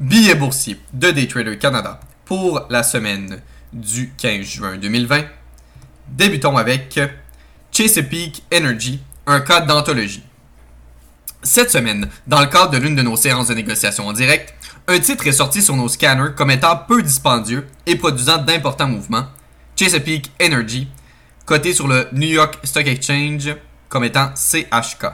Billets boursiers de Daytrader Canada pour la semaine du 15 juin 2020. Débutons avec Chesapeake Energy, un cas d'anthologie. Cette semaine, dans le cadre de l'une de nos séances de négociation en direct, un titre est sorti sur nos scanners comme étant peu dispendieux et produisant d'importants mouvements, Chesapeake Energy, coté sur le New York Stock Exchange comme étant CHK.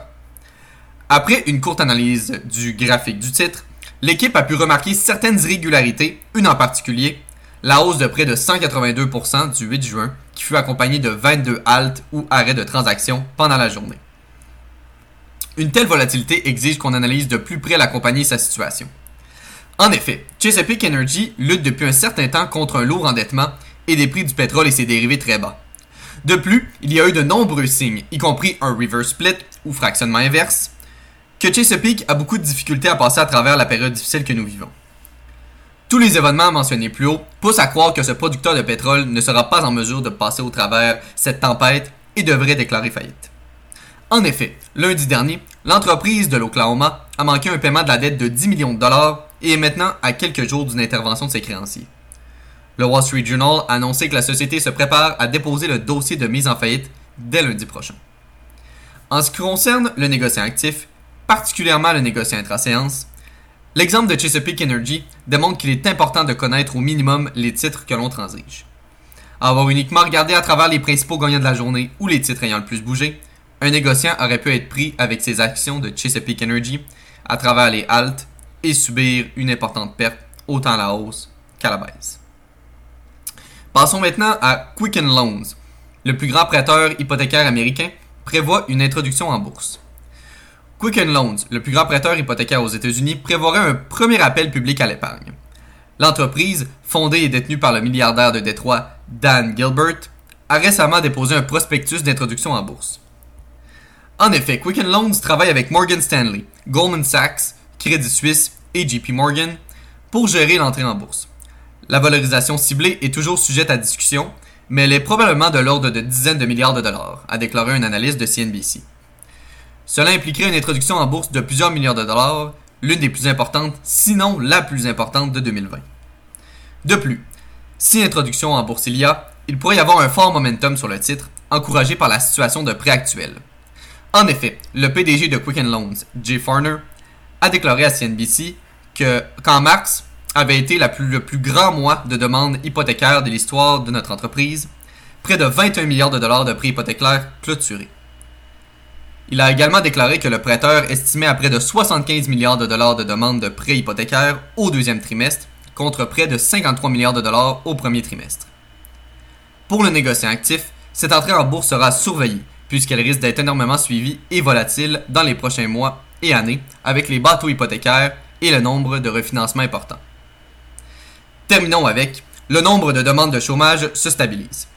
Après une courte analyse du graphique du titre, l'équipe a pu remarquer certaines irrégularités, une en particulier, la hausse de près de 182% du 8 juin, qui fut accompagnée de 22 haltes ou arrêts de transactions pendant la journée. Une telle volatilité exige qu'on analyse de plus près la compagnie et sa situation. En effet, Chesapeake Energy lutte depuis un certain temps contre un lourd endettement et des prix du pétrole et ses dérivés très bas. De plus, il y a eu de nombreux signes, y compris un reverse split ou fractionnement inverse, que Chesapeake a beaucoup de difficultés à passer à travers la période difficile que nous vivons. Tous les événements mentionnés plus haut poussent à croire que ce producteur de pétrole ne sera pas en mesure de passer au travers cette tempête et devrait déclarer faillite. En effet, lundi dernier, l'entreprise de l'Oklahoma a manqué un paiement de la dette de 10 millions de dollars et est maintenant à quelques jours d'une intervention de ses créanciers. Le Wall Street Journal a annoncé que la société se prépare à déposer le dossier de mise en faillite dès lundi prochain. En ce qui concerne le négociant actif, particulièrement le négociant intra-séance, l'exemple de Chesapeake Energy démontre qu'il est important de connaître au minimum les titres que l'on transige. avoir uniquement regardé à travers les principaux gagnants de la journée ou les titres ayant le plus bougé, un négociant aurait pu être pris avec ses actions de Chesapeake Energy à travers les haltes et subir une importante perte autant à la hausse qu'à la baisse. Passons maintenant à Quicken Loans. Le plus grand prêteur hypothécaire américain prévoit une introduction en bourse. Quicken Loans, le plus grand prêteur hypothécaire aux États-Unis, prévoirait un premier appel public à l'épargne. L'entreprise, fondée et détenue par le milliardaire de Détroit Dan Gilbert, a récemment déposé un prospectus d'introduction en bourse. En effet, Quicken Loans travaille avec Morgan Stanley, Goldman Sachs, Crédit Suisse et JP Morgan pour gérer l'entrée en bourse. La valorisation ciblée est toujours sujette à discussion, mais elle est probablement de l'ordre de dizaines de milliards de dollars, a déclaré un analyste de CNBC. Cela impliquerait une introduction en bourse de plusieurs milliards de dollars, l'une des plus importantes, sinon la plus importante de 2020. De plus, si introduction en bourse il y a, il pourrait y avoir un fort momentum sur le titre, encouragé par la situation de prêt actuelle. En effet, le PDG de Quicken Loans, Jay Farner, a déclaré à CNBC que qu'en mars, avait été le plus grand mois de demandes hypothécaires de l'histoire de notre entreprise, près de 21 milliards de dollars de prix hypothécaires clôturés. Il a également déclaré que le prêteur estimait à près de 75 milliards de dollars de demandes de prêts hypothécaires au deuxième trimestre, contre près de 53 milliards de dollars au premier trimestre. Pour le négociant actif, cette entrée en bourse sera surveillée, puisqu'elle risque d'être énormément suivie et volatile dans les prochains mois et années, avec les bateaux hypothécaires et le nombre de refinancements importants. Terminons avec le nombre de demandes de chômage se stabilise.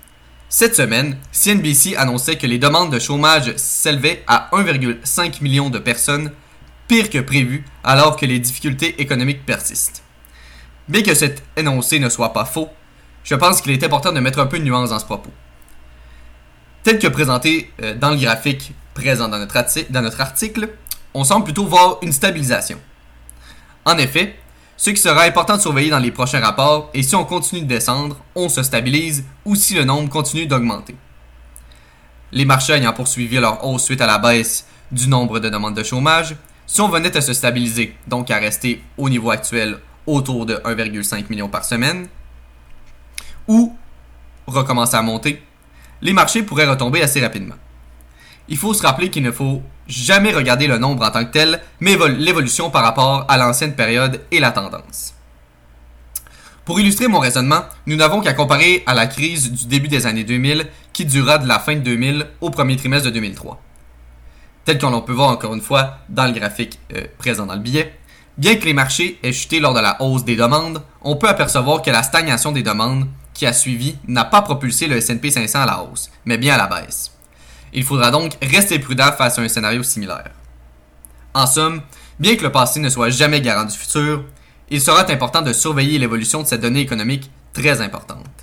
Cette semaine, CNBC annonçait que les demandes de chômage s'élevaient à 1,5 million de personnes, pire que prévu, alors que les difficultés économiques persistent. Bien que cet énoncé ne soit pas faux, je pense qu'il est important de mettre un peu de nuance dans ce propos. Tel que présenté euh, dans le graphique présent dans notre, dans notre article, on semble plutôt voir une stabilisation. En effet, ce qui sera important de surveiller dans les prochains rapports est si on continue de descendre, on se stabilise ou si le nombre continue d'augmenter. Les marchés ayant poursuivi leur hausse suite à la baisse du nombre de demandes de chômage, si on venait à se stabiliser, donc à rester au niveau actuel autour de 1,5 million par semaine, ou recommencer à monter, les marchés pourraient retomber assez rapidement. Il faut se rappeler qu'il ne faut jamais regarder le nombre en tant que tel, mais l'évolution par rapport à l'ancienne période et la tendance. Pour illustrer mon raisonnement, nous n'avons qu'à comparer à la crise du début des années 2000 qui dura de la fin de 2000 au premier trimestre de 2003. Tel qu'on peut voir encore une fois dans le graphique euh, présent dans le billet, bien que les marchés aient chuté lors de la hausse des demandes, on peut apercevoir que la stagnation des demandes qui a suivi n'a pas propulsé le S&P 500 à la hausse, mais bien à la baisse. Il faudra donc rester prudent face à un scénario similaire. En somme, bien que le passé ne soit jamais garant du futur, il sera important de surveiller l'évolution de cette donnée économique très importante.